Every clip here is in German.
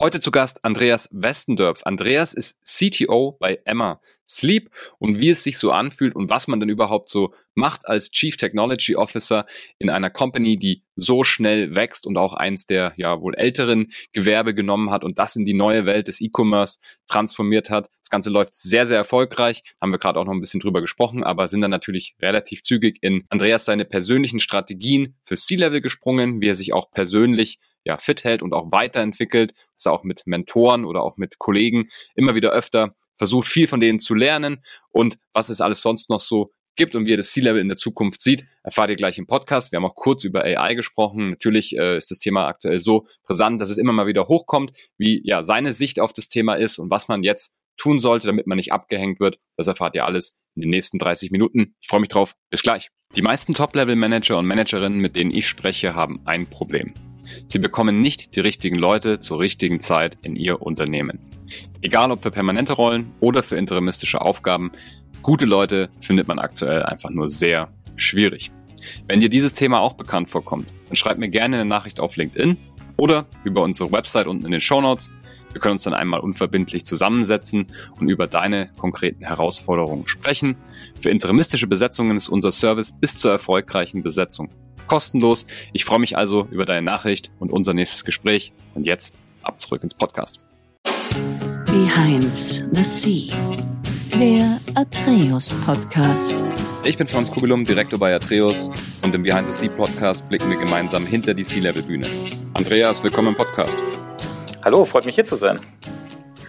Heute zu Gast Andreas Westendörf. Andreas ist CTO bei Emma Sleep und wie es sich so anfühlt und was man denn überhaupt so macht als Chief Technology Officer in einer Company, die so schnell wächst und auch eins der ja wohl älteren Gewerbe genommen hat und das in die neue Welt des E-Commerce transformiert hat. Das Ganze läuft sehr, sehr erfolgreich. Haben wir gerade auch noch ein bisschen drüber gesprochen, aber sind dann natürlich relativ zügig in Andreas seine persönlichen Strategien für C-Level gesprungen, wie er sich auch persönlich ja, fit hält und auch weiterentwickelt, dass er auch mit Mentoren oder auch mit Kollegen immer wieder öfter versucht, viel von denen zu lernen und was es alles sonst noch so gibt und wie er das C-Level in der Zukunft sieht, erfahrt ihr gleich im Podcast. Wir haben auch kurz über AI gesprochen. Natürlich äh, ist das Thema aktuell so brisant, dass es immer mal wieder hochkommt, wie ja seine Sicht auf das Thema ist und was man jetzt tun sollte, damit man nicht abgehängt wird. Das erfahrt ihr alles in den nächsten 30 Minuten. Ich freue mich drauf. Bis gleich. Die meisten Top-Level-Manager und Managerinnen, mit denen ich spreche, haben ein Problem. Sie bekommen nicht die richtigen Leute zur richtigen Zeit in Ihr Unternehmen. Egal ob für permanente Rollen oder für interimistische Aufgaben, gute Leute findet man aktuell einfach nur sehr schwierig. Wenn dir dieses Thema auch bekannt vorkommt, dann schreib mir gerne eine Nachricht auf LinkedIn oder über unsere Website unten in den Show Notes. Wir können uns dann einmal unverbindlich zusammensetzen und über deine konkreten Herausforderungen sprechen. Für interimistische Besetzungen ist unser Service bis zur erfolgreichen Besetzung kostenlos. Ich freue mich also über deine Nachricht und unser nächstes Gespräch. Und jetzt ab zurück ins Podcast. Behind the Sea, der Atreus Podcast. Ich bin Franz Kugelum, Direktor bei Atreus und im Behind the Sea Podcast blicken wir gemeinsam hinter die Sea-Level-Bühne. Andreas, willkommen im Podcast. Hallo, freut mich hier zu sein.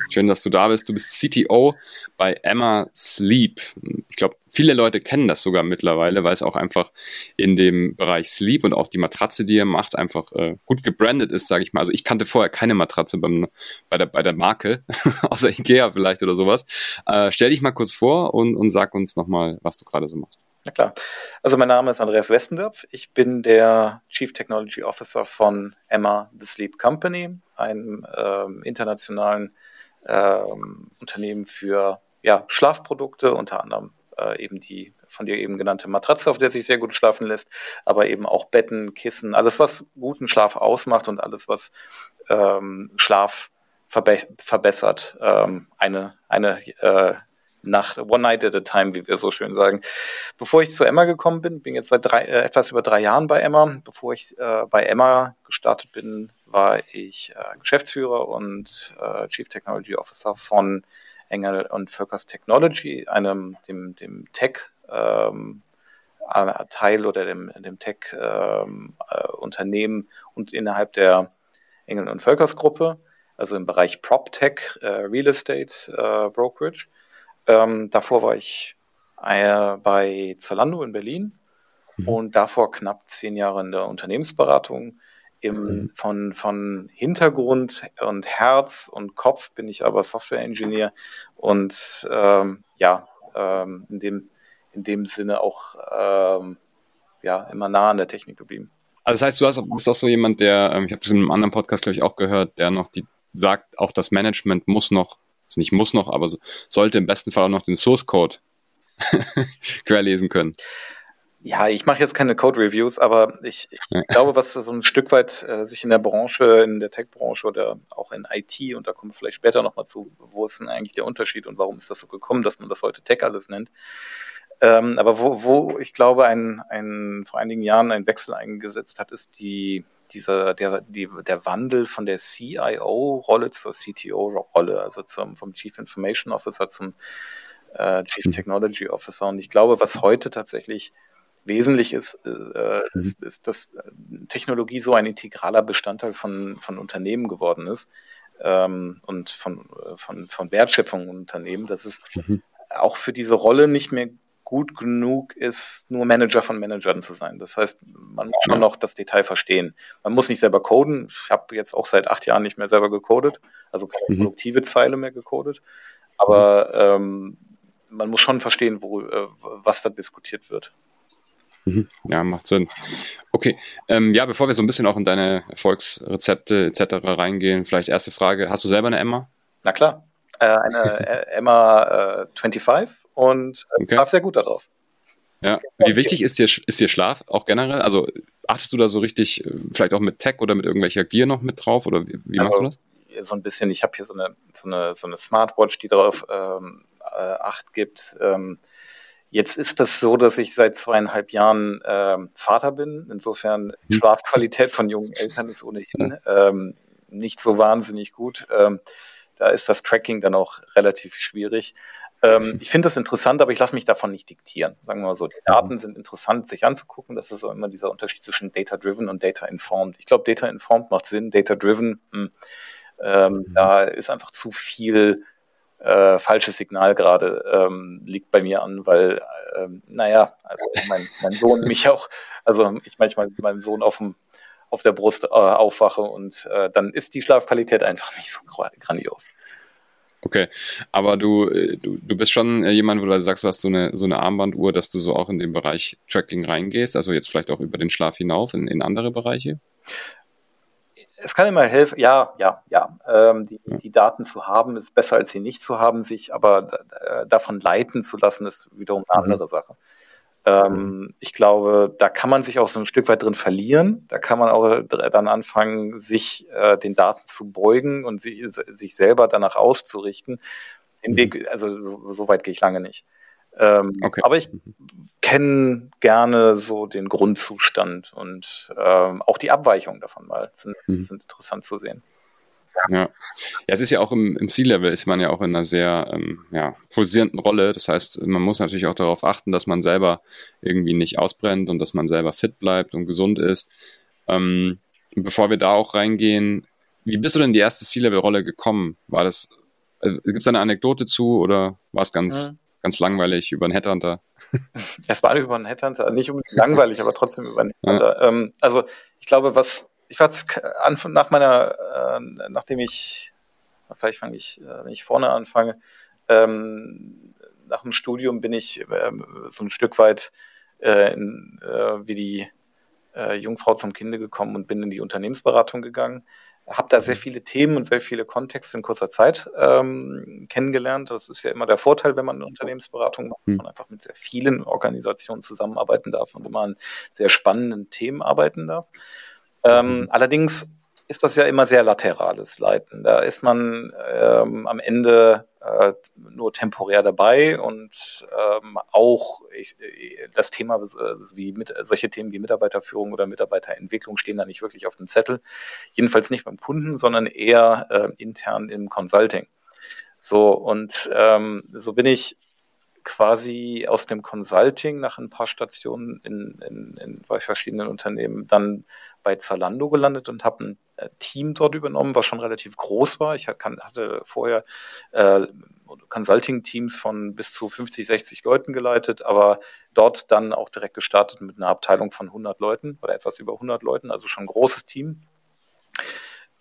Schön, dass du da bist. Du bist CTO bei Emma Sleep. Ich glaube, viele Leute kennen das sogar mittlerweile, weil es auch einfach in dem Bereich Sleep und auch die Matratze, die ihr macht, einfach äh, gut gebrandet ist, sage ich mal. Also ich kannte vorher keine Matratze beim, bei, der, bei der Marke, außer Ikea vielleicht oder sowas. Äh, stell dich mal kurz vor und, und sag uns nochmal, was du gerade so machst. Na klar. Also mein Name ist Andreas Westendorf. Ich bin der Chief Technology Officer von Emma The Sleep Company, einem ähm, internationalen ähm, Unternehmen für ja, Schlafprodukte, unter anderem äh, eben die von dir eben genannte Matratze, auf der sich sehr gut schlafen lässt, aber eben auch Betten, Kissen, alles, was guten Schlaf ausmacht und alles, was ähm, Schlaf verbe verbessert. Ähm, eine eine äh, Nacht, one night at a time, wie wir so schön sagen. Bevor ich zu Emma gekommen bin, bin jetzt seit drei, äh, etwas über drei Jahren bei Emma. Bevor ich äh, bei Emma gestartet bin, war ich äh, Geschäftsführer und äh, Chief Technology Officer von Engel und Völkers Technology, einem dem, dem Tech ähm, Teil oder dem, dem Tech-Unternehmen ähm, äh, und innerhalb der Engel und Völkers Gruppe, also im Bereich PropTech, äh, Real Estate äh, Brokerage. Ähm, davor war ich äh, bei Zalando in Berlin mhm. und davor knapp zehn Jahre in der Unternehmensberatung im, mhm. von, von Hintergrund und Herz und Kopf bin ich aber Software-Engineer und ähm, ja, ähm, in, dem, in dem Sinne auch ähm, ja, immer nah an der Technik geblieben. Also das heißt, du hast, bist auch so jemand, der, ähm, ich habe das in einem anderen Podcast, glaube ich, auch gehört, der noch die sagt, auch das Management muss noch, ist nicht muss noch, aber sollte im besten Fall auch noch den Source Code querlesen können. Ja, ich mache jetzt keine Code-Reviews, aber ich, ich ja. glaube, was so ein Stück weit äh, sich in der Branche, in der Tech-Branche oder auch in IT, und da kommen wir vielleicht später nochmal zu, wo ist denn eigentlich der Unterschied und warum ist das so gekommen, dass man das heute Tech alles nennt. Ähm, aber wo, wo ich glaube, ein, ein, vor einigen Jahren ein Wechsel eingesetzt hat, ist die, dieser, der, die, der Wandel von der CIO-Rolle zur CTO-Rolle, also zum, vom Chief Information Officer zum äh, Chief hm. Technology Officer. Und ich glaube, was heute tatsächlich wesentlich ist, äh, mhm. ist, ist, dass Technologie so ein integraler Bestandteil von, von Unternehmen geworden ist ähm, und von, von, von Wertschöpfung in Unternehmen, dass es mhm. auch für diese Rolle nicht mehr gut genug ist, nur Manager von Managern zu sein. Das heißt, man muss schon noch das Detail verstehen. Man muss nicht selber coden. Ich habe jetzt auch seit acht Jahren nicht mehr selber gecodet, also keine mhm. produktive Zeile mehr gecodet. Aber ähm, man muss schon verstehen, wo, äh, was da diskutiert wird. Mhm. Ja, macht Sinn. Okay, ähm, ja, bevor wir so ein bisschen auch in deine Erfolgsrezepte etc. reingehen, vielleicht erste Frage: Hast du selber eine Emma? Na klar, äh, eine äh, Emma äh, 25 und äh, okay. schlaf sehr gut darauf. Ja, wie wichtig ist dir, ist dir Schlaf auch generell? Also achtest du da so richtig, äh, vielleicht auch mit Tech oder mit irgendwelcher Gear noch mit drauf oder wie, wie machst also, du das? so ein bisschen, ich habe hier so eine, so eine, so eine Smartwatch, die darauf ähm, äh, Acht gibt. Ähm, jetzt ist das so, dass ich seit zweieinhalb Jahren ähm, Vater bin. Insofern die mhm. Schlafqualität von jungen Eltern ist ohnehin ähm, nicht so wahnsinnig gut. Ähm, da ist das Tracking dann auch relativ schwierig. Ähm, ich finde das interessant, aber ich lasse mich davon nicht diktieren. Sagen wir mal so, die Daten sind interessant, sich anzugucken. Das ist auch immer dieser Unterschied zwischen Data-Driven und Data-Informed. Ich glaube, Data-Informed macht Sinn, Data-Driven, hm, ähm, mhm. da ist einfach zu viel äh, falsches Signal gerade ähm, liegt bei mir an, weil, ähm, naja, also mein, mein Sohn mich auch, also ich manchmal mit meinem Sohn auf dem auf der Brust äh, aufwache und äh, dann ist die Schlafqualität einfach nicht so grandios. Okay, aber du, äh, du, du bist schon äh, jemand, wo du sagst, du hast so eine, so eine Armbanduhr, dass du so auch in den Bereich Tracking reingehst, also jetzt vielleicht auch über den Schlaf hinauf in, in andere Bereiche? Es kann immer helfen, ja, ja, ja. Ähm, die, ja. die Daten zu haben ist besser als sie nicht zu haben, sich aber äh, davon leiten zu lassen, ist wiederum eine mhm. andere Sache. Ähm, ich glaube, da kann man sich auch so ein Stück weit drin verlieren. Da kann man auch dann anfangen, sich äh, den Daten zu beugen und sich, sich selber danach auszurichten. Den mhm. Weg, also so, so, weit gehe ich lange nicht. Ähm, okay. Aber ich mhm. kenne gerne so den Grundzustand und ähm, auch die Abweichungen davon mal sind, mhm. sind interessant zu sehen. Ja. ja, es ist ja auch im, im C-Level ist man ja auch in einer sehr ähm, ja, pulsierenden Rolle. Das heißt, man muss natürlich auch darauf achten, dass man selber irgendwie nicht ausbrennt und dass man selber fit bleibt und gesund ist. Ähm, bevor wir da auch reingehen, wie bist du denn in die erste C-Level-Rolle gekommen? War das, äh, gibt es eine Anekdote zu oder war es ganz, ja. ganz langweilig über einen Headhunter? Es war über einen Headhunter, nicht unbedingt langweilig, aber trotzdem über einen Headhunter. Ja. Ähm, also ich glaube, was ich war nach meiner, äh, nachdem ich, vielleicht fange ich, äh, wenn ich vorne anfange, ähm, nach dem Studium bin ich äh, so ein Stück weit äh, in, äh, wie die äh, Jungfrau zum Kinde gekommen und bin in die Unternehmensberatung gegangen. Habe da sehr mhm. viele Themen und sehr viele Kontexte in kurzer Zeit ähm, kennengelernt. Das ist ja immer der Vorteil, wenn man eine Unternehmensberatung macht, dass mhm. man einfach mit sehr vielen Organisationen zusammenarbeiten darf und immer an sehr spannenden Themen arbeiten darf. Ähm, allerdings ist das ja immer sehr laterales Leiten. Da ist man ähm, am Ende äh, nur temporär dabei und ähm, auch ich, das Thema, äh, wie mit, solche Themen wie Mitarbeiterführung oder Mitarbeiterentwicklung stehen da nicht wirklich auf dem Zettel. Jedenfalls nicht beim Kunden, sondern eher äh, intern im Consulting. So, und ähm, so bin ich quasi aus dem Consulting nach ein paar Stationen in, in, in bei verschiedenen Unternehmen dann bei Zalando gelandet und habe ein äh, Team dort übernommen, was schon relativ groß war. Ich hatte vorher äh, Consulting-Teams von bis zu 50, 60 Leuten geleitet, aber dort dann auch direkt gestartet mit einer Abteilung von 100 Leuten oder etwas über 100 Leuten, also schon ein großes Team.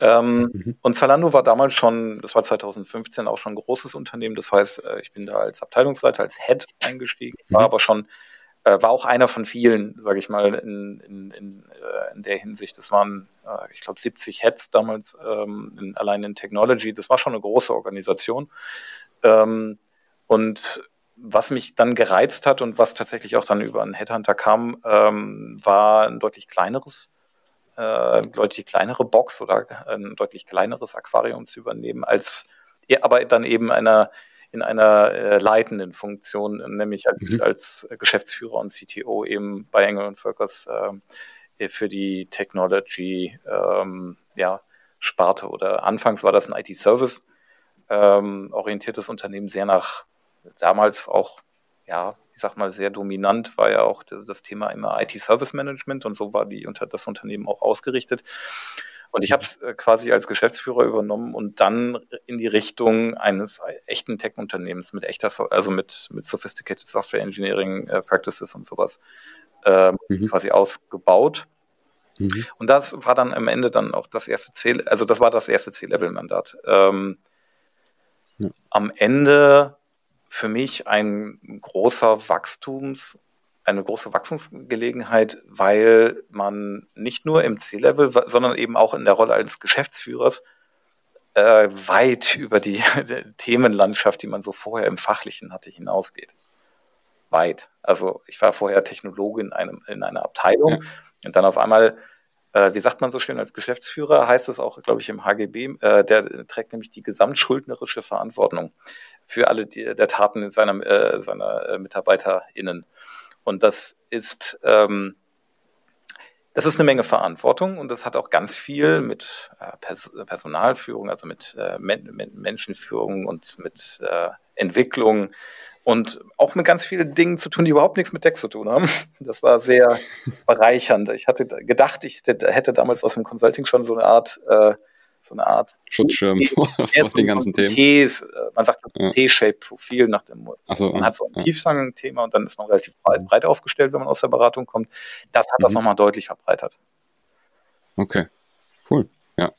Ähm, mhm. Und Zalando war damals schon, das war 2015 auch schon ein großes Unternehmen. Das heißt, äh, ich bin da als Abteilungsleiter, als Head eingestiegen, war mhm. aber schon äh, war auch einer von vielen, sage ich mal, in, in, in, äh, in, der Hinsicht. Das waren, äh, ich glaube, 70 Heads damals ähm, in, allein in Technology. Das war schon eine große Organisation. Ähm, und was mich dann gereizt hat und was tatsächlich auch dann über einen Headhunter kam, ähm, war ein deutlich kleineres, äh, deutlich kleinere Box oder ein deutlich kleineres Aquarium zu übernehmen, als aber dann eben einer in einer äh, leitenden Funktion, nämlich als, mhm. als Geschäftsführer und CTO eben bei Engel und Völkers äh, für die Technology ähm, ja, Sparte oder anfangs war das ein IT-Service ähm, orientiertes Unternehmen, sehr nach damals auch ja, ich sag mal, sehr dominant war ja auch das Thema immer IT-Service Management und so war die unter das Unternehmen auch ausgerichtet. Und ich habe es äh, quasi als Geschäftsführer übernommen und dann in die Richtung eines echten Tech-Unternehmens mit echter, so also mit, mit sophisticated Software Engineering äh, Practices und sowas äh, mhm. quasi ausgebaut. Mhm. Und das war dann am Ende dann auch das erste C, also das war das erste C-Level-Mandat. Ähm, ja. Am Ende für mich ein großer Wachstums- eine große Wachstumsgelegenheit, weil man nicht nur im C-Level, sondern eben auch in der Rolle als Geschäftsführers äh, weit über die, die Themenlandschaft, die man so vorher im Fachlichen hatte, hinausgeht. Weit. Also ich war vorher Technologe in, einem, in einer Abteilung ja. und dann auf einmal äh, wie sagt man so schön, als Geschäftsführer heißt es auch, glaube ich, im HGB, äh, der trägt nämlich die gesamtschuldnerische Verantwortung für alle die, der Taten seiner, äh, seiner äh, MitarbeiterInnen. Und das ist, ähm, das ist eine Menge Verantwortung und das hat auch ganz viel mit äh, Pers Personalführung, also mit äh, Men Menschenführung und mit äh, Entwicklung und auch mit ganz vielen Dingen zu tun, die überhaupt nichts mit Deck zu tun haben. Das war sehr bereichernd. Ich hatte gedacht, ich hätte damals aus dem Consulting schon so eine Art äh, so eine Art Schutzschirm vor, den ganzen Themen. T, äh, man sagt ja. T-Shape-Profil nach dem so, Man hat so ein ja. Tiefsang-Thema und dann ist man relativ breit, breit, aufgestellt, wenn man aus der Beratung kommt. Das hat mhm. das nochmal deutlich verbreitert. Okay, cool. Ja,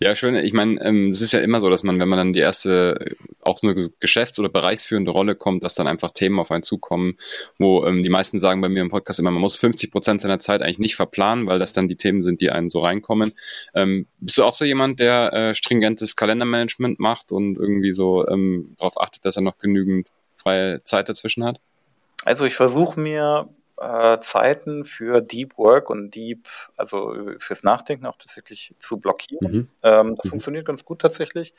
ja, schön. Ich meine, ähm, es ist ja immer so, dass man, wenn man dann die erste, auch eine geschäfts- oder bereichsführende Rolle kommt, dass dann einfach Themen auf einen zukommen, wo ähm, die meisten sagen bei mir im Podcast immer, man muss 50 Prozent seiner Zeit eigentlich nicht verplanen, weil das dann die Themen sind, die einen so reinkommen. Ähm, bist du auch so jemand, der äh, stringentes Kalendermanagement macht und irgendwie so ähm, darauf achtet, dass er noch genügend freie Zeit dazwischen hat? Also ich versuche mir äh, Zeiten für Deep Work und Deep, also fürs Nachdenken auch tatsächlich zu blockieren. Mhm. Ähm, das mhm. funktioniert ganz gut tatsächlich.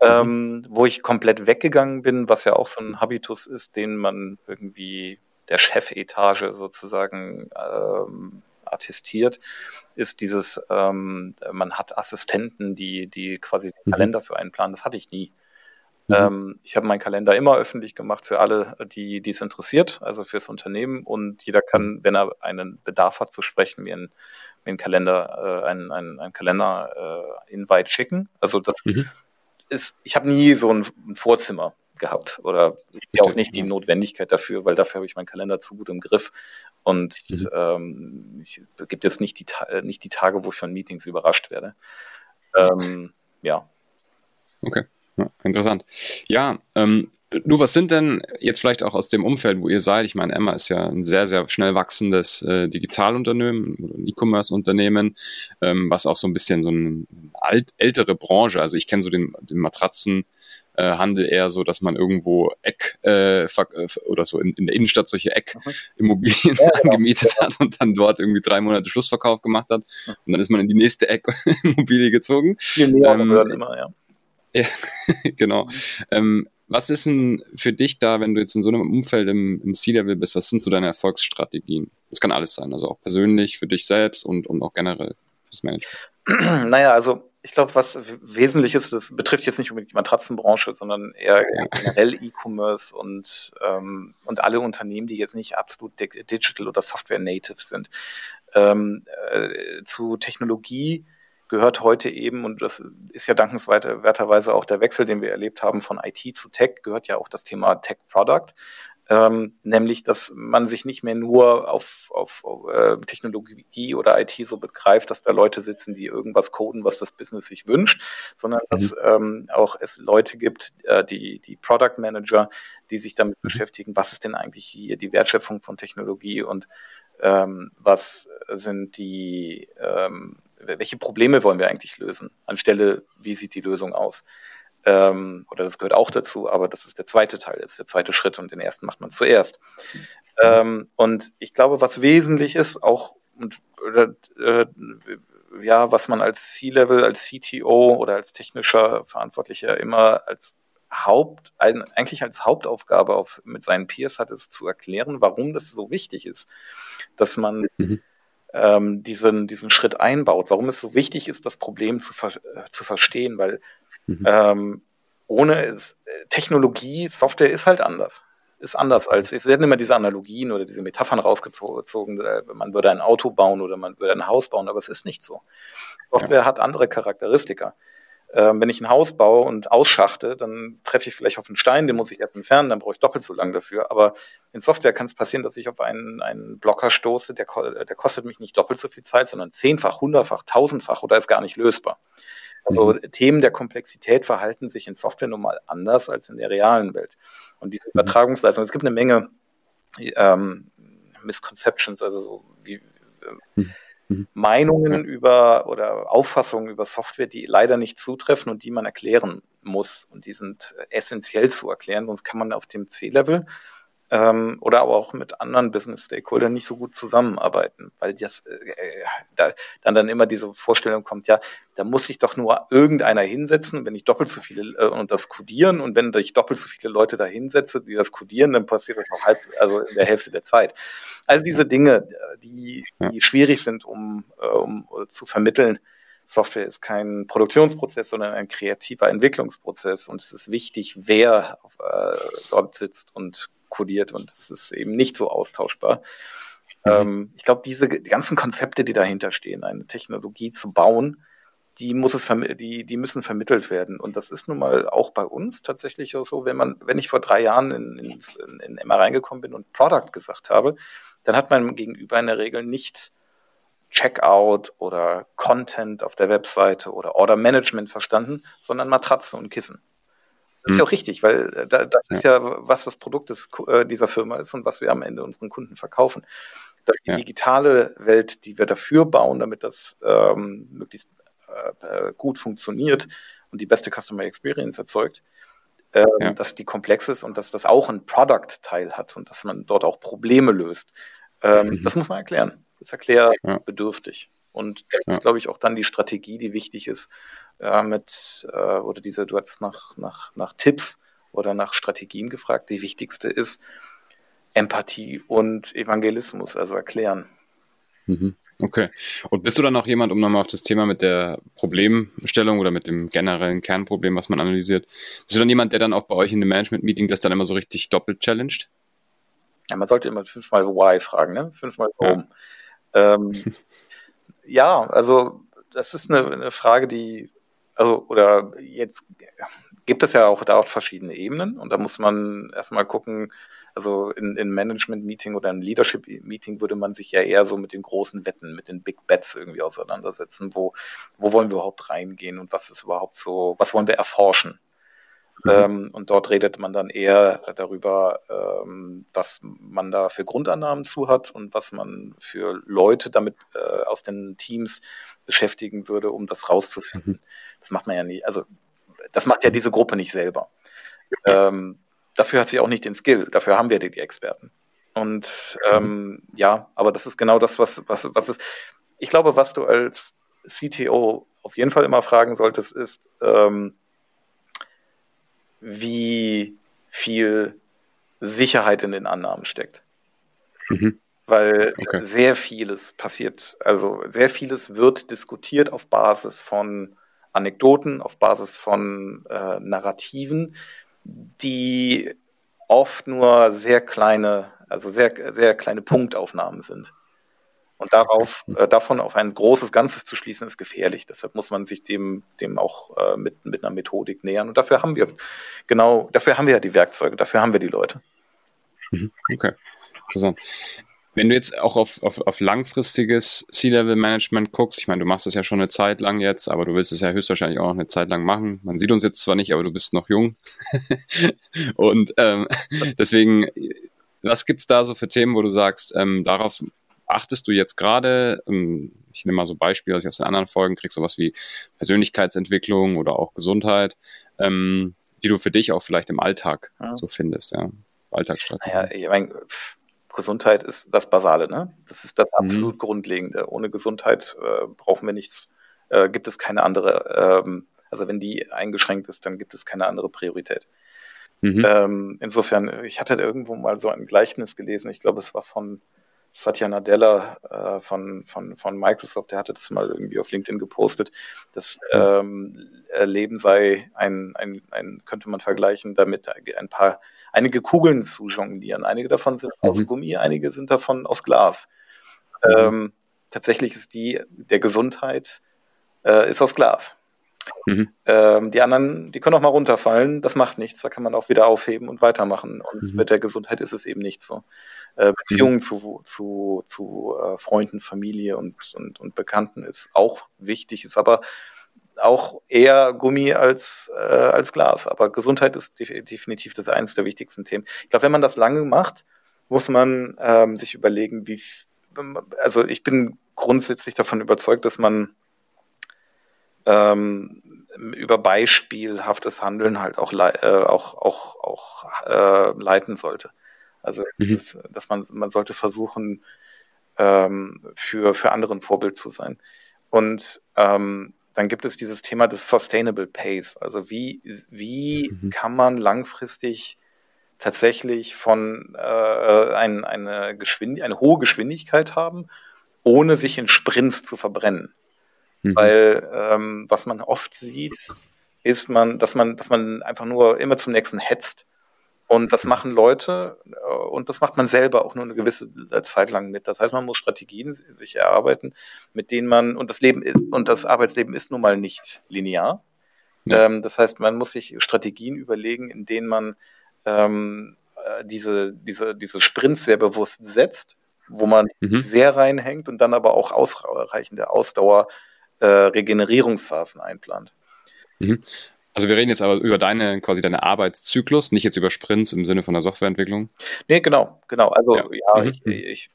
Ähm, wo ich komplett weggegangen bin, was ja auch so ein Habitus ist, den man irgendwie der Chefetage sozusagen ähm, attestiert, ist dieses, ähm, man hat Assistenten, die, die quasi den mhm. Kalender für einen planen. Das hatte ich nie. Mhm. Ähm, ich habe meinen Kalender immer öffentlich gemacht für alle, die die es interessiert, also fürs Unternehmen. Und jeder kann, mhm. wenn er einen Bedarf hat zu sprechen, mir einen, mir einen Kalender, äh, einen, einen, einen Kalender-Invite äh, schicken. Also das mhm. ist, ich habe nie so ein, ein Vorzimmer gehabt oder auch nicht die Notwendigkeit dafür, weil dafür habe ich meinen Kalender zu gut im Griff und mhm. ähm, ich, es gibt jetzt nicht die, nicht die Tage, wo ich von Meetings überrascht werde. Ähm, ja. Okay. Ja, interessant. Ja, ähm, Du, was sind denn jetzt vielleicht auch aus dem Umfeld, wo ihr seid? Ich meine, Emma ist ja ein sehr, sehr schnell wachsendes äh, Digitalunternehmen oder ein E-Commerce-Unternehmen, ähm, was auch so ein bisschen so eine alt, ältere Branche, also ich kenne so den, den Matratzenhandel äh, eher so, dass man irgendwo Eck äh, oder so in, in, der Innenstadt solche Eck-Immobilien ja, genau. angemietet hat und dann dort irgendwie drei Monate Schlussverkauf gemacht hat und dann ist man in die nächste Eck-Immobilie gezogen. Näher ähm, immer, ja. Ja, genau. Ähm, was ist denn für dich da, wenn du jetzt in so einem Umfeld im, im C-Level bist, was sind so deine Erfolgsstrategien? Das kann alles sein, also auch persönlich für dich selbst und, und auch generell fürs Management. Naja, also ich glaube, was wesentlich ist, das betrifft jetzt nicht unbedingt die Matratzenbranche, sondern eher generell E-Commerce und, ähm, und alle Unternehmen, die jetzt nicht absolut digital oder Software native sind. Ähm, äh, zu Technologie gehört heute eben, und das ist ja dankenswerterweise auch der Wechsel, den wir erlebt haben von IT zu Tech, gehört ja auch das Thema Tech Product. Ähm, nämlich, dass man sich nicht mehr nur auf, auf, auf äh, Technologie oder IT so begreift, dass da Leute sitzen, die irgendwas coden, was das Business sich wünscht, sondern mhm. dass ähm, auch es Leute gibt, äh, die, die Product Manager, die sich damit mhm. beschäftigen, was ist denn eigentlich hier die Wertschöpfung von Technologie und ähm, was sind die ähm, welche Probleme wollen wir eigentlich lösen, anstelle, wie sieht die Lösung aus? Ähm, oder das gehört auch dazu, aber das ist der zweite Teil, das ist der zweite Schritt und den ersten macht man zuerst. Ähm, und ich glaube, was wesentlich ist, auch und, oder, äh, ja, was man als C-Level, als CTO oder als technischer Verantwortlicher immer als Haupt, eigentlich als Hauptaufgabe auf, mit seinen Peers hat, ist zu erklären, warum das so wichtig ist, dass man mhm ähm, diesen, diesen Schritt einbaut, warum es so wichtig ist, das Problem zu, ver äh, zu verstehen, weil mhm. ähm, ohne es, Technologie, Software ist halt anders. Ist anders als, es werden immer diese Analogien oder diese Metaphern rausgezogen, äh, man würde ein Auto bauen oder man würde ein Haus bauen, aber es ist nicht so. Software ja. hat andere Charakteristika. Ähm, wenn ich ein Haus baue und ausschachte, dann treffe ich vielleicht auf einen Stein, den muss ich erst entfernen, dann brauche ich doppelt so lange dafür. Aber in Software kann es passieren, dass ich auf einen, einen Blocker stoße, der, der kostet mich nicht doppelt so viel Zeit, sondern zehnfach, hundertfach, tausendfach oder ist gar nicht lösbar. Also mhm. Themen der Komplexität verhalten sich in Software nun mal anders als in der realen Welt. Und diese mhm. Übertragungsleistung, es gibt eine Menge ähm, Misconceptions, also so wie äh, mhm. Mhm. Meinungen über oder Auffassungen über Software, die leider nicht zutreffen und die man erklären muss. Und die sind essentiell zu erklären, sonst kann man auf dem C-Level ähm, oder aber auch mit anderen Business Stakeholdern nicht so gut zusammenarbeiten, weil das äh, da, dann dann immer diese Vorstellung kommt, ja, da muss sich doch nur irgendeiner hinsetzen, wenn ich doppelt so viele äh, und das kodieren und wenn ich doppelt so viele Leute da hinsetze, die das kodieren, dann passiert das auch halb, also in der Hälfte der Zeit. Also diese Dinge, die, die schwierig sind, um, äh, um zu vermitteln, Software ist kein Produktionsprozess, sondern ein kreativer Entwicklungsprozess. Und es ist wichtig, wer äh, dort sitzt und kodiert. Und es ist eben nicht so austauschbar. Mhm. Ähm, ich glaube, diese die ganzen Konzepte, die dahinter stehen, eine Technologie zu bauen, die muss es die, die müssen vermittelt werden. Und das ist nun mal auch bei uns tatsächlich so, wenn man, wenn ich vor drei Jahren in, in, in Emma reingekommen bin und Product gesagt habe, dann hat man gegenüber in der Regel nicht Checkout oder Content auf der Webseite oder Order Management verstanden, sondern Matratze und Kissen. Das ist ja hm. auch richtig, weil äh, das ist ja, was das Produkt des, äh, dieser Firma ist und was wir am Ende unseren Kunden verkaufen. Dass die ja. digitale Welt, die wir dafür bauen, damit das ähm, möglichst äh, gut funktioniert und die beste Customer Experience erzeugt, äh, ja. dass die komplex ist und dass das auch ein Product-Teil hat und dass man dort auch Probleme löst. Ähm, mhm. Das muss man erklären ist erklärbedürftig. Ja. Und das ja. ist, glaube ich, auch dann die Strategie, die wichtig ist, äh, mit, äh, oder diese, du hast nach, nach, nach Tipps oder nach Strategien gefragt. Die wichtigste ist Empathie und Evangelismus, also erklären. Mhm. Okay. Und bist du dann auch jemand, um nochmal auf das Thema mit der Problemstellung oder mit dem generellen Kernproblem, was man analysiert, bist du dann jemand, der dann auch bei euch in dem Management-Meeting das dann immer so richtig doppelt challenged? Ja, man sollte immer fünfmal Why fragen, ne? Fünfmal Warum. Ja. Ähm, ja, also das ist eine, eine, Frage, die, also, oder jetzt gibt es ja auch da auch verschiedene Ebenen und da muss man erstmal gucken, also in, in Management-Meeting oder in Leadership-Meeting würde man sich ja eher so mit den großen Wetten, mit den Big Bets irgendwie auseinandersetzen. Wo, wo wollen wir überhaupt reingehen und was ist überhaupt so, was wollen wir erforschen? Mhm. Ähm, und dort redet man dann eher darüber, ähm, was man da für Grundannahmen zu hat und was man für Leute damit äh, aus den Teams beschäftigen würde, um das rauszufinden. Mhm. Das macht man ja nicht, also das macht ja diese Gruppe nicht selber. Ähm, dafür hat sie auch nicht den Skill, dafür haben wir die, die Experten. Und ähm, mhm. ja, aber das ist genau das, was, was, was ist. Ich glaube, was du als CTO auf jeden Fall immer fragen solltest, ist, ähm, wie viel Sicherheit in den Annahmen steckt. Mhm. Weil okay. sehr vieles passiert, also sehr vieles wird diskutiert auf Basis von Anekdoten, auf Basis von äh, Narrativen, die oft nur sehr kleine, also sehr, sehr kleine Punktaufnahmen sind. Und darauf, äh, davon auf ein großes Ganzes zu schließen, ist gefährlich. Deshalb muss man sich dem, dem auch äh, mit, mit einer Methodik nähern. Und dafür haben wir, genau, dafür haben wir ja die Werkzeuge, dafür haben wir die Leute. Mhm. Okay, interessant. Wenn du jetzt auch auf, auf, auf langfristiges C-Level-Management guckst, ich meine, du machst es ja schon eine Zeit lang jetzt, aber du willst es ja höchstwahrscheinlich auch noch eine Zeit lang machen. Man sieht uns jetzt zwar nicht, aber du bist noch jung. Und ähm, deswegen, was gibt es da so für Themen, wo du sagst, ähm, darauf achtest du jetzt gerade, ähm, ich nehme mal so Beispiele, dass ich aus den anderen Folgen kriege, sowas wie Persönlichkeitsentwicklung oder auch Gesundheit, ähm, die du für dich auch vielleicht im Alltag ja. so findest, ja. Alltagsstrategie. Naja, ich meine, Gesundheit ist das Basale, ne? Das ist das mhm. absolut mhm. Grundlegende. Ohne Gesundheit äh, brauchen wir nichts, äh, gibt es keine andere, ähm, also wenn die eingeschränkt ist, dann gibt es keine andere Priorität. Mhm. Ähm, insofern, ich hatte irgendwo mal so ein Gleichnis gelesen, ich glaube, es war von Satya Nadella äh, von, von, von Microsoft, der hatte das mal irgendwie auf LinkedIn gepostet. Das ähm, Leben sei ein, ein, ein, könnte man vergleichen, damit ein paar, einige Kugeln zu jonglieren. Einige davon sind mhm. aus Gummi, einige sind davon aus Glas. Mhm. Ähm, tatsächlich ist die der Gesundheit äh, ist aus Glas. Mhm. Ähm, die anderen, die können auch mal runterfallen, das macht nichts, da kann man auch wieder aufheben und weitermachen. Und mhm. mit der Gesundheit ist es eben nicht so. Äh, Beziehungen mhm. zu, zu, zu äh, Freunden, Familie und, und, und Bekannten ist auch wichtig, ist aber auch eher Gummi als, äh, als Glas. Aber Gesundheit ist definitiv das eines der wichtigsten Themen. Ich glaube, wenn man das lange macht, muss man ähm, sich überlegen, wie, also ich bin grundsätzlich davon überzeugt, dass man ähm, über beispielhaftes Handeln halt auch, äh, auch, auch, auch äh, leiten sollte. Also, mhm. das, dass man, man sollte versuchen, ähm, für, für andere ein Vorbild zu sein. Und ähm, dann gibt es dieses Thema des Sustainable Pace. Also wie, wie mhm. kann man langfristig tatsächlich von äh, ein, eine, Geschwind eine hohe Geschwindigkeit haben, ohne sich in Sprints zu verbrennen. Mhm. Weil ähm, was man oft sieht, ist man, dass man, dass man einfach nur immer zum nächsten hetzt. Und das machen Leute äh, und das macht man selber auch nur eine gewisse Zeit lang mit. Das heißt, man muss Strategien sich erarbeiten, mit denen man, und das Leben ist, und das Arbeitsleben ist nun mal nicht linear. Ja. Ähm, das heißt, man muss sich Strategien überlegen, in denen man ähm, äh, diese, diese, diese Sprints sehr bewusst setzt, wo man mhm. sehr reinhängt und dann aber auch ausreichende Ausdauer äh, Regenerierungsphasen einplant. Mhm. Also wir reden jetzt aber über deine quasi deine Arbeitszyklus, nicht jetzt über Sprints im Sinne von der Softwareentwicklung. Nee, genau, genau. Also ja, ja mhm. ich, ich,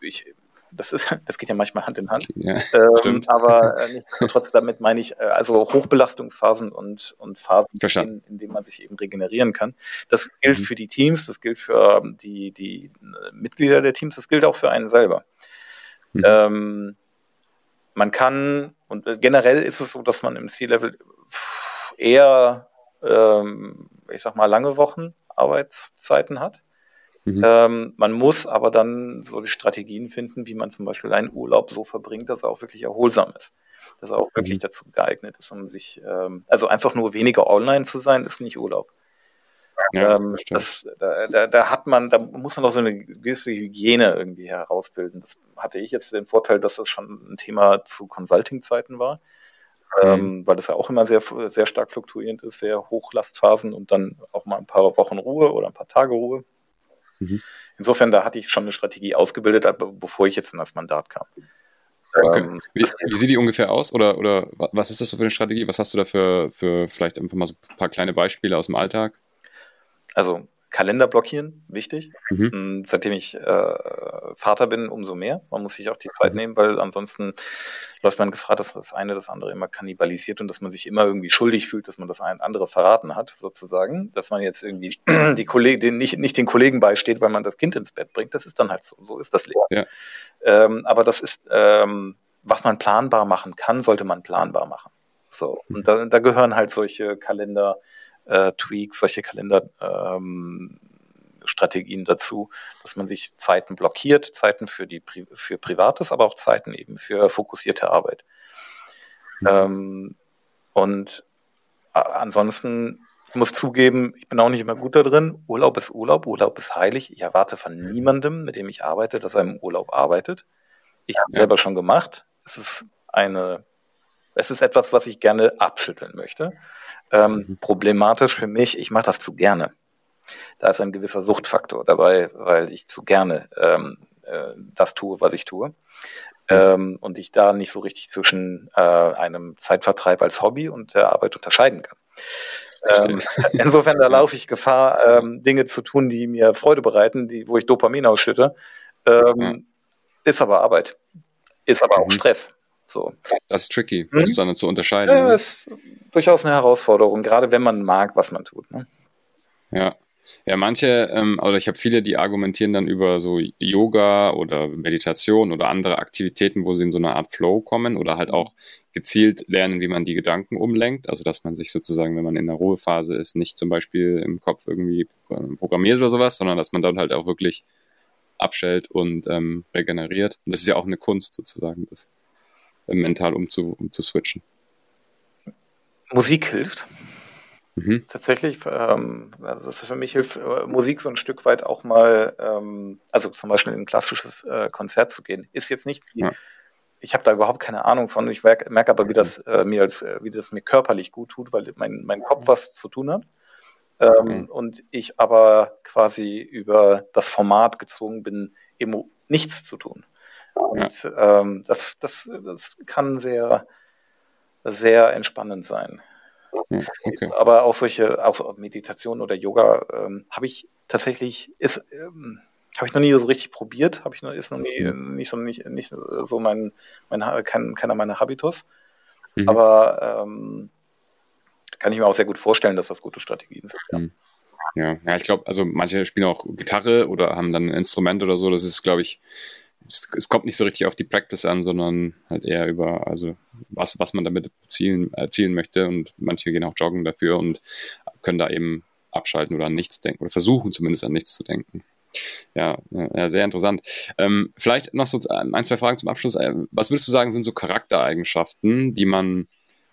ich, das ist, das geht ja manchmal Hand in Hand. Ja, ähm, aber äh, nichtsdestotrotz damit meine ich äh, also Hochbelastungsphasen und, und Phasen, in, in denen man sich eben regenerieren kann. Das gilt mhm. für die Teams, das gilt für ähm, die, die äh, Mitglieder der Teams, das gilt auch für einen selber. Mhm. Ähm, man kann, und äh, generell ist es so, dass man im C-Level eher, ähm, ich sag mal, lange Wochen Arbeitszeiten hat. Mhm. Ähm, man muss aber dann so die Strategien finden, wie man zum Beispiel einen Urlaub so verbringt, dass er auch wirklich erholsam ist. Dass er auch wirklich mhm. dazu geeignet ist, um sich, ähm, also einfach nur weniger online zu sein, ist nicht Urlaub. Ja, ähm, das, da, da, da, hat man, da muss man auch so eine gewisse Hygiene irgendwie herausbilden. Das hatte ich jetzt den Vorteil, dass das schon ein Thema zu Consulting-Zeiten war. Ähm, weil das ja auch immer sehr, sehr stark fluktuierend ist, sehr Hochlastphasen und dann auch mal ein paar Wochen Ruhe oder ein paar Tage Ruhe. Mhm. Insofern, da hatte ich schon eine Strategie ausgebildet, bevor ich jetzt in das Mandat kam. Okay. Ähm, wie, wie, sieht die ungefähr aus? Oder, oder was ist das so für eine Strategie? Was hast du da für, für vielleicht einfach mal so ein paar kleine Beispiele aus dem Alltag? Also Kalender blockieren, wichtig. Mhm. Mm, seitdem ich äh, Vater bin, umso mehr. Man muss sich auch die Zeit mhm. nehmen, weil ansonsten läuft man Gefahr, dass das eine das andere immer kannibalisiert und dass man sich immer irgendwie schuldig fühlt, dass man das ein andere verraten hat, sozusagen. Dass man jetzt irgendwie die Kollegen, nicht, nicht den Kollegen beisteht, weil man das Kind ins Bett bringt. Das ist dann halt so. So ist das Leben. Ja. Ähm, aber das ist, ähm, was man planbar machen kann, sollte man planbar machen. So. Und da, da gehören halt solche Kalender äh, Tweaks, solche Kalenderstrategien ähm, dazu, dass man sich Zeiten blockiert, Zeiten für die für Privates, aber auch Zeiten eben für fokussierte Arbeit. Mhm. Ähm, und ansonsten, ich muss zugeben, ich bin auch nicht immer gut da drin. Urlaub ist Urlaub, Urlaub ist heilig. Ich erwarte von niemandem, mit dem ich arbeite, dass er im Urlaub arbeitet. Ich habe selber schon gemacht. Es ist eine, es ist etwas, was ich gerne abschütteln möchte. Ähm, mhm. Problematisch für mich, ich mache das zu gerne. Da ist ein gewisser Suchtfaktor dabei, weil ich zu gerne ähm, äh, das tue, was ich tue. Ähm, und ich da nicht so richtig zwischen äh, einem Zeitvertreib als Hobby und der Arbeit unterscheiden kann. Ähm, insofern, da laufe ich Gefahr, ähm, Dinge zu tun, die mir Freude bereiten, die, wo ich Dopamin ausschütte. Ähm, ja. Ist aber Arbeit. Ist aber auch mhm. Stress. So. Das ist tricky, mhm. das dann zu unterscheiden. Ja, ne? ist durchaus eine Herausforderung, gerade wenn man mag, was man tut. Ne? Ja. Ja, manche, ähm, oder ich habe viele, die argumentieren dann über so Yoga oder Meditation oder andere Aktivitäten, wo sie in so eine Art Flow kommen oder halt auch gezielt lernen, wie man die Gedanken umlenkt. Also, dass man sich sozusagen, wenn man in der Ruhephase ist, nicht zum Beispiel im Kopf irgendwie programmiert oder sowas, sondern dass man dann halt auch wirklich abschält und ähm, regeneriert. Und das ist ja auch eine Kunst sozusagen, das mental umzu, umzuswitchen. Musik hilft. Mhm. Tatsächlich, ähm, also für mich hilft äh, Musik so ein Stück weit auch mal, ähm, also zum Beispiel in ein klassisches äh, Konzert zu gehen. Ist jetzt nicht, wie, ja. ich habe da überhaupt keine Ahnung von. Ich merke merk aber, wie das äh, mir als, äh, wie das mir körperlich gut tut, weil mein, mein Kopf was zu tun hat. Ähm, mhm. Und ich aber quasi über das Format gezwungen bin, eben nichts zu tun. Und ja. ähm, das, das, das kann sehr, sehr entspannend sein. Okay. Aber auch solche, auch Meditation oder Yoga ähm, habe ich tatsächlich, ist, ähm, habe ich noch nie so richtig probiert, habe ich noch, ist noch nie, mhm. nicht so, nicht, nicht so mein, mein kein, keiner meiner Habitus. Mhm. Aber ähm, kann ich mir auch sehr gut vorstellen, dass das gute Strategien sind. Ja. Mhm. Ja, ja ich glaube, also manche spielen auch Gitarre oder haben dann ein Instrument oder so. Das ist, glaube ich, es, es, kommt nicht so richtig auf die Practice an, sondern halt eher über, also was, was man damit erzielen, erzielen möchte. Und manche gehen auch joggen dafür und können da eben abschalten oder an nichts denken oder versuchen zumindest an nichts zu denken. Ja, ja sehr interessant. Ähm, vielleicht noch so ein, zwei Fragen zum Abschluss. Äh, was würdest du sagen, sind so Charaktereigenschaften, die man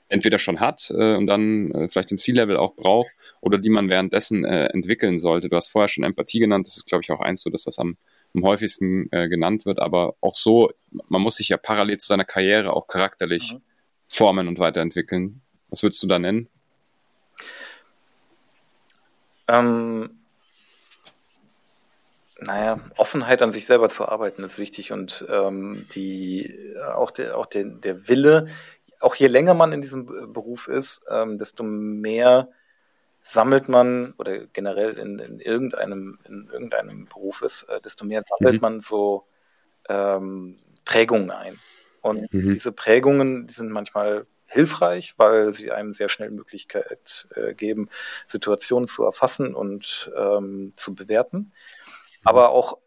entweder schon hat äh, und dann äh, vielleicht im C-Level auch braucht oder die man währenddessen äh, entwickeln sollte? Du hast vorher schon Empathie genannt. Das ist, glaube ich, auch eins so das, was am, am häufigsten äh, genannt wird. Aber auch so, man muss sich ja parallel zu seiner Karriere auch charakterlich mhm. formen und weiterentwickeln. Was würdest du da nennen? Ähm, naja, Offenheit an sich selber zu arbeiten ist wichtig und ähm, die, auch, der, auch der, der Wille, auch je länger man in diesem Beruf ist, ähm, desto mehr sammelt man oder generell in, in, irgendeinem, in irgendeinem Beruf ist, äh, desto mehr sammelt mhm. man so ähm, Prägungen ein. Und mhm. diese Prägungen, die sind manchmal hilfreich, weil sie einem sehr schnell Möglichkeit äh, geben, Situationen zu erfassen und ähm, zu bewerten. Mhm. Aber auch,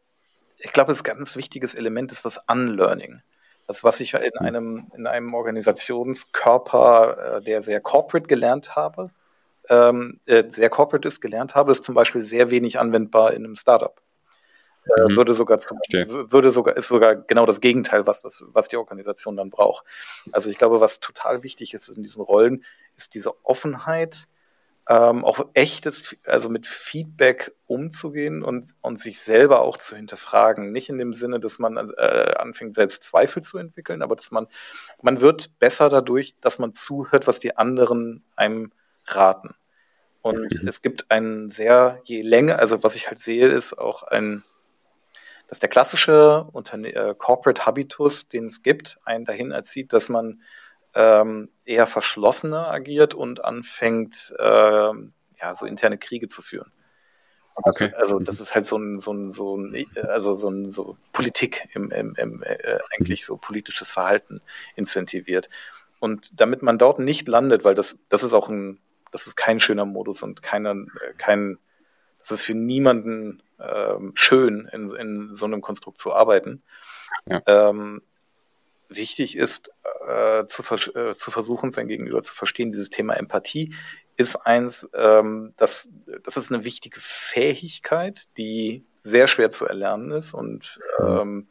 ich glaube, das ganz wichtiges Element ist das Unlearning. Das, was ich in mhm. einem, in einem Organisationskörper, äh, der sehr corporate gelernt habe, ähm, äh, sehr corporate ist, gelernt habe, ist zum Beispiel sehr wenig anwendbar in einem Startup. Äh, mhm. würde sogar zum, würde sogar ist sogar genau das Gegenteil, was das was die Organisation dann braucht. Also ich glaube, was total wichtig ist in diesen Rollen, ist diese Offenheit, ähm, auch echtes, also mit Feedback umzugehen und und sich selber auch zu hinterfragen. Nicht in dem Sinne, dass man äh, anfängt selbst Zweifel zu entwickeln, aber dass man man wird besser dadurch, dass man zuhört, was die anderen einem raten. Und mhm. es gibt einen sehr, je länger, also was ich halt sehe, ist auch ein dass der klassische Unterne äh, Corporate Habitus, den es gibt, einen dahin erzieht, dass man ähm, eher verschlossener agiert und anfängt, äh, ja, so interne Kriege zu führen. Okay. Also das ist halt so ein, so ein, so ein also so ein so Politik im, im, im äh, eigentlich so politisches Verhalten incentiviert. Und damit man dort nicht landet, weil das, das ist auch ein, das ist kein schöner Modus und keiner, äh, kein, das ist für niemanden ähm, schön, in, in so einem Konstrukt zu arbeiten. Ja. Ähm, wichtig ist, äh, zu, äh, zu versuchen, sein Gegenüber zu verstehen. Dieses Thema Empathie ist eins, ähm, das, das ist eine wichtige Fähigkeit, die sehr schwer zu erlernen ist und mhm. ähm,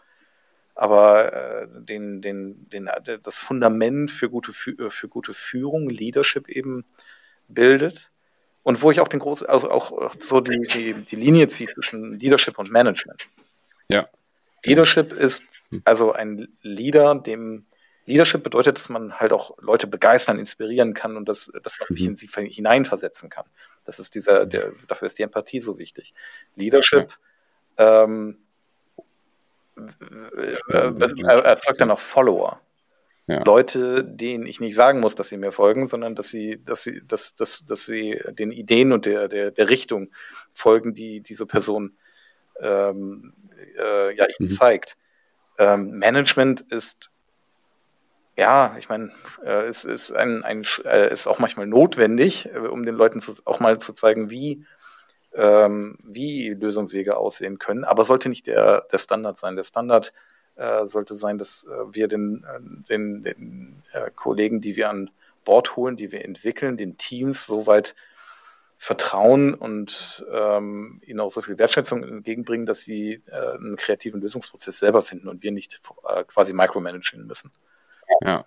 aber äh, den, den, den, das Fundament für gute, für gute Führung, Leadership eben bildet und wo ich auch den großen, also auch so die, die, die Linie ziehe zwischen Leadership und Management. Ja. Leadership ist also ein Leader, dem Leadership bedeutet, dass man halt auch Leute begeistern, inspirieren kann und dass, dass man sich mhm. in sie hineinversetzen kann. Das ist dieser, der, dafür ist die Empathie so wichtig. Leadership ähm, erzeugt dann auch Follower. Ja. Leute, denen ich nicht sagen muss, dass sie mir folgen, sondern dass sie, dass sie, dass, dass, dass sie den Ideen und der, der, der Richtung folgen, die diese Person ähm, äh, ja ihnen mhm. zeigt. Ähm, Management ist ja, ich meine, äh, es ist ein, ein äh, ist auch manchmal notwendig, äh, um den Leuten zu, auch mal zu zeigen, wie ähm, wie Lösungswege aussehen können, aber sollte nicht der, der Standard sein. Der Standard äh, sollte sein, dass äh, wir den, äh, den, den Kollegen, die wir an Bord holen, die wir entwickeln, den Teams soweit vertrauen und ähm, ihnen auch so viel Wertschätzung entgegenbringen, dass sie äh, einen kreativen Lösungsprozess selber finden und wir nicht äh, quasi micromanagen müssen. Ja.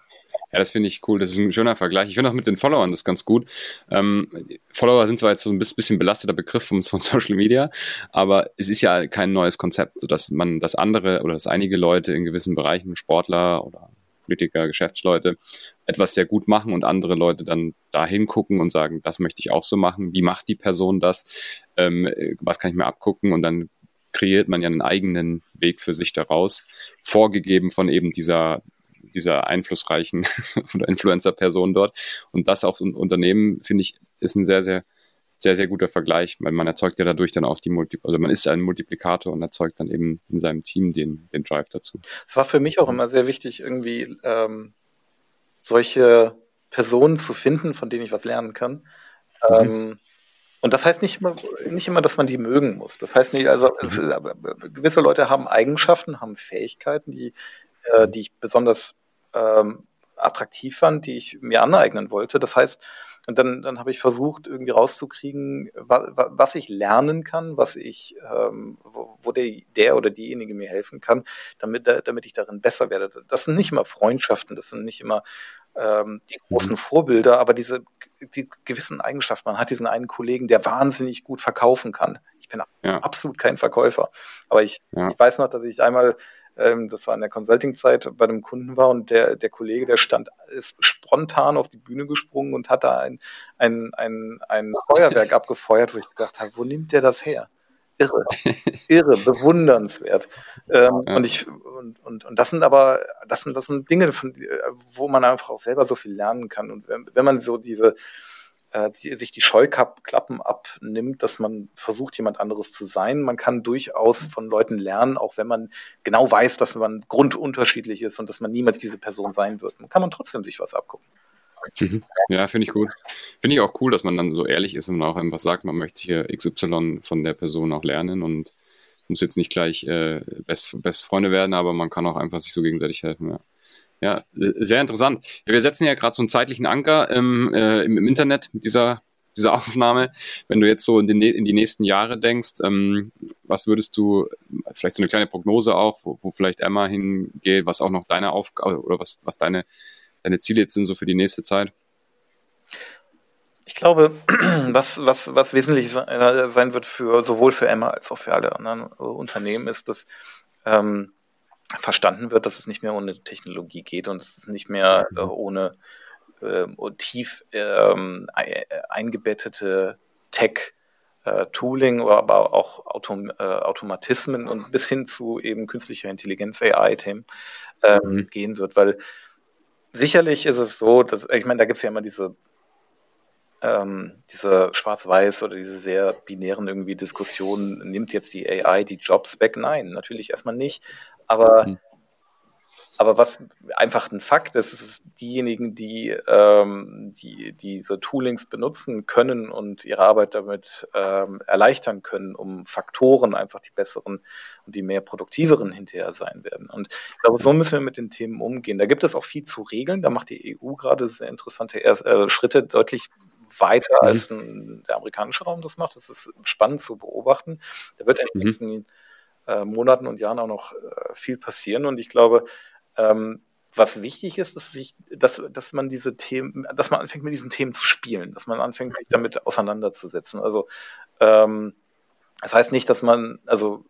Ja, das finde ich cool. Das ist ein schöner Vergleich. Ich finde auch mit den Followern das ganz gut. Ähm, Follower sind zwar jetzt so ein bisschen belasteter Begriff von, von Social Media, aber es ist ja kein neues Konzept, sodass man, dass andere oder dass einige Leute in gewissen Bereichen, Sportler oder Politiker, Geschäftsleute, etwas sehr gut machen und andere Leute dann da hingucken und sagen, das möchte ich auch so machen. Wie macht die Person das? Ähm, was kann ich mir abgucken? Und dann kreiert man ja einen eigenen Weg für sich daraus, vorgegeben von eben dieser dieser einflussreichen oder Influencer-Person dort. Und das auch ein Unternehmen, finde ich, ist ein sehr, sehr, sehr, sehr guter Vergleich, weil man erzeugt ja dadurch dann auch die Multi also man ist ein Multiplikator und erzeugt dann eben in seinem Team den, den Drive dazu. Es war für mich auch immer sehr wichtig, irgendwie ähm, solche Personen zu finden, von denen ich was lernen kann. Mhm. Ähm, und das heißt nicht immer, nicht immer, dass man die mögen muss. Das heißt nicht, also es, gewisse Leute haben Eigenschaften, haben Fähigkeiten, die, äh, die ich besonders ähm, attraktiv fand, die ich mir aneignen wollte. Das heißt, und dann, dann habe ich versucht, irgendwie rauszukriegen, was, was ich lernen kann, was ich, ähm, wo, wo der, der oder diejenige mir helfen kann, damit, damit ich darin besser werde. Das sind nicht immer Freundschaften, das sind nicht immer ähm, die großen mhm. Vorbilder, aber diese die gewissen Eigenschaften. Man hat diesen einen Kollegen, der wahnsinnig gut verkaufen kann. Ich bin ja. absolut kein Verkäufer. Aber ich, ja. ich weiß noch, dass ich einmal, ähm, das war in der Consulting-Zeit, bei einem Kunden war und der, der Kollege, der stand, ist spontan auf die Bühne gesprungen und hat da ein, ein, ein, ein Feuerwerk abgefeuert, wo ich gedacht habe, wo nimmt der das her? irre, irre, bewundernswert. Ähm, ja. Und ich und, und, und das sind aber das sind das sind Dinge, von, wo man einfach auch selber so viel lernen kann. Und wenn, wenn man so diese äh, sich die Scheuklappen abnimmt, dass man versucht, jemand anderes zu sein. Man kann durchaus von Leuten lernen, auch wenn man genau weiß, dass man grundunterschiedlich ist und dass man niemals diese Person sein wird. Dann kann man trotzdem sich was abgucken. Mhm. Ja, finde ich gut. Finde ich auch cool, dass man dann so ehrlich ist und auch einfach sagt, man möchte hier XY von der Person auch lernen und muss jetzt nicht gleich äh, Best, Best Freunde werden, aber man kann auch einfach sich so gegenseitig helfen. Ja. Ja, sehr interessant. Wir setzen ja gerade so einen zeitlichen Anker im, äh, im, im, Internet mit dieser, dieser Aufnahme. Wenn du jetzt so in, den, in die nächsten Jahre denkst, ähm, was würdest du, vielleicht so eine kleine Prognose auch, wo, wo vielleicht Emma hingeht, was auch noch deine Aufgabe oder was, was deine deine Ziele jetzt sind so für die nächste Zeit? Ich glaube, was, was, was wesentlich äh, sein wird für sowohl für Emma als auch für alle anderen äh, Unternehmen ist, dass ähm, verstanden wird, dass es nicht mehr ohne Technologie geht und dass es nicht mehr äh, ohne äh, tief ähm, eingebettete Tech äh, Tooling, aber auch Autom äh, Automatismen und bis hin zu eben künstlicher Intelligenz, AI-Themen ähm, mhm. gehen wird, weil sicherlich ist es so, dass, ich meine, da gibt es ja immer diese, ähm, diese Schwarz-Weiß oder diese sehr binären irgendwie Diskussionen, nimmt jetzt die AI die Jobs weg? Nein, natürlich erstmal nicht. Aber mhm. Aber was einfach ein Fakt ist, ist diejenigen, die, ähm, die diese Toolings benutzen können und ihre Arbeit damit ähm, erleichtern können, um Faktoren einfach die besseren und die mehr produktiveren hinterher sein werden. Und ich glaube, so müssen wir mit den Themen umgehen. Da gibt es auch viel zu regeln. Da macht die EU gerade sehr interessante äh, Schritte deutlich weiter, mhm. als ein, der amerikanische Raum das macht. Das ist spannend zu beobachten. Da wird in den mhm. nächsten äh, Monaten und Jahren auch noch äh, viel passieren. Und ich glaube, ähm, was wichtig ist, ist sich, dass, dass man diese Themen, dass man anfängt mit diesen Themen zu spielen, dass man anfängt, sich damit auseinanderzusetzen. Also ähm, das heißt nicht, dass man also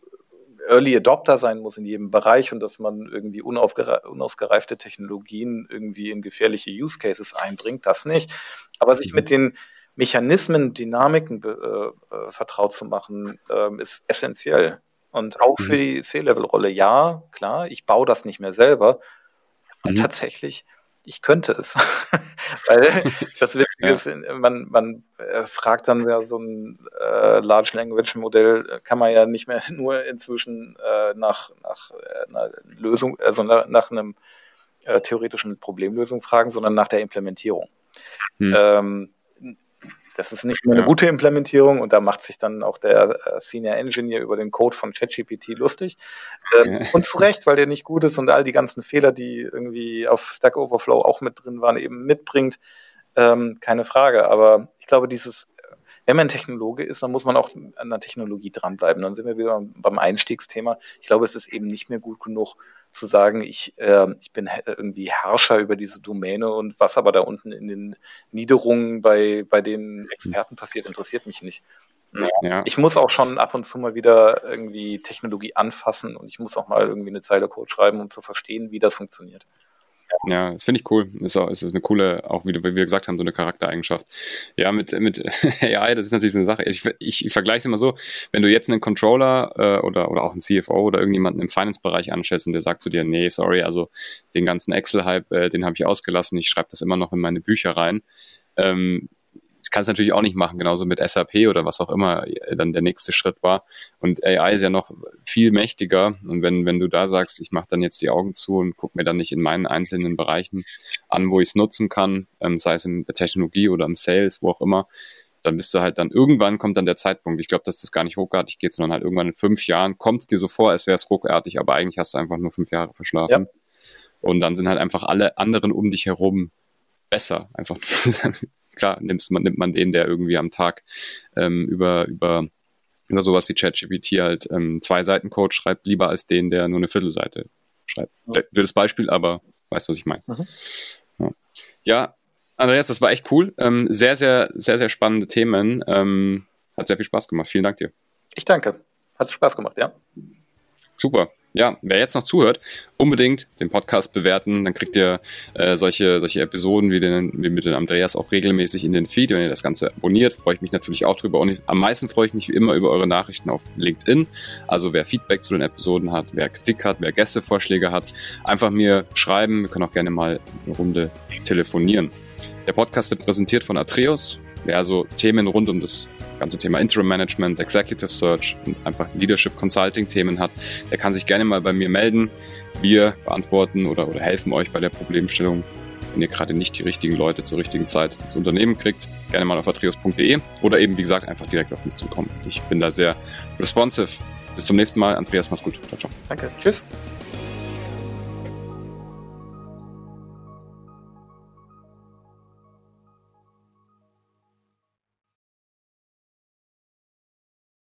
Early Adopter sein muss in jedem Bereich und dass man irgendwie unausgereifte Technologien irgendwie in gefährliche Use Cases einbringt, das nicht. Aber sich mit den Mechanismen, Dynamiken äh, äh, vertraut zu machen, äh, ist essentiell. Und auch mhm. für die C-Level-Rolle, ja, klar, ich baue das nicht mehr selber. Und mhm. tatsächlich, ich könnte es. Weil das Witzige ja. ist, man, man äh, fragt dann ja so ein äh, Large Language Modell, äh, kann man ja nicht mehr nur inzwischen äh, nach, nach äh, einer Lösung, also nach, nach einem äh, theoretischen Problemlösung fragen, sondern nach der Implementierung. Mhm. Ähm, das ist nicht mehr eine ja. gute Implementierung und da macht sich dann auch der äh, Senior Engineer über den Code von ChatGPT lustig. Ähm, ja. Und zu Recht, weil der nicht gut ist und all die ganzen Fehler, die irgendwie auf Stack Overflow auch mit drin waren, eben mitbringt. Ähm, keine Frage. Aber ich glaube, dieses wenn man Technologe ist, dann muss man auch an der Technologie dranbleiben. Dann sind wir wieder beim Einstiegsthema. Ich glaube, es ist eben nicht mehr gut genug zu sagen, ich, äh, ich bin irgendwie Herrscher über diese Domäne und was aber da unten in den Niederungen bei, bei den Experten passiert, interessiert mich nicht. Ja. Ich muss auch schon ab und zu mal wieder irgendwie Technologie anfassen und ich muss auch mal irgendwie eine Zeile Code schreiben, um zu verstehen, wie das funktioniert. Ja, das finde ich cool. Ist auch, ist eine coole, auch wie, wie wir gesagt haben, so eine Charaktereigenschaft. Ja, mit, mit AI, das ist natürlich so eine Sache. Ich, ich, ich vergleiche es immer so, wenn du jetzt einen Controller äh, oder, oder auch einen CFO oder irgendjemanden im Finance-Bereich anstellst und der sagt zu dir, nee, sorry, also den ganzen Excel-Hype, äh, den habe ich ausgelassen, ich schreibe das immer noch in meine Bücher rein. Ähm, kann es natürlich auch nicht machen, genauso mit SAP oder was auch immer dann der nächste Schritt war. Und AI ist ja noch viel mächtiger. Und wenn, wenn du da sagst, ich mache dann jetzt die Augen zu und gucke mir dann nicht in meinen einzelnen Bereichen an, wo ich es nutzen kann, ähm, sei es in der Technologie oder im Sales, wo auch immer, dann bist du halt dann, irgendwann kommt dann der Zeitpunkt. Ich glaube, dass das gar nicht ruckartig geht, sondern halt irgendwann in fünf Jahren kommt es dir so vor, als wäre es ruckartig, aber eigentlich hast du einfach nur fünf Jahre verschlafen. Ja. Und dann sind halt einfach alle anderen um dich herum besser. Einfach klar, nimmt man, nimmt man den, der irgendwie am Tag ähm, über, über, über sowas wie ChatGPT halt ähm, zwei Seiten Code schreibt, lieber als den, der nur eine Viertelseite schreibt. Ja. Blödes Beispiel, aber weißt, was ich meine. Mhm. Ja. ja. Andreas, das war echt cool. Ähm, sehr, sehr, sehr, sehr spannende Themen. Ähm, hat sehr viel Spaß gemacht. Vielen Dank dir. Ich danke. Hat Spaß gemacht, ja. Super ja, wer jetzt noch zuhört, unbedingt den Podcast bewerten. Dann kriegt ihr äh, solche, solche Episoden wie, den, wie mit dem Andreas auch regelmäßig in den Feed. Wenn ihr das Ganze abonniert, freue ich mich natürlich auch drüber. Und ich, am meisten freue ich mich wie immer über eure Nachrichten auf LinkedIn. Also wer Feedback zu den Episoden hat, wer Kritik hat, wer Gästevorschläge hat, einfach mir schreiben. Wir können auch gerne mal eine Runde telefonieren. Der Podcast wird präsentiert von Atreus. Wer also Themen rund um das ganze Thema Interim Management, Executive Search und einfach Leadership Consulting Themen hat, der kann sich gerne mal bei mir melden. Wir beantworten oder, oder helfen euch bei der Problemstellung, wenn ihr gerade nicht die richtigen Leute zur richtigen Zeit ins Unternehmen kriegt. Gerne mal auf atrios.de oder eben, wie gesagt, einfach direkt auf mich zukommen. Ich bin da sehr responsive. Bis zum nächsten Mal. Andreas, mach's gut. Ciao, ciao. Danke. Tschüss.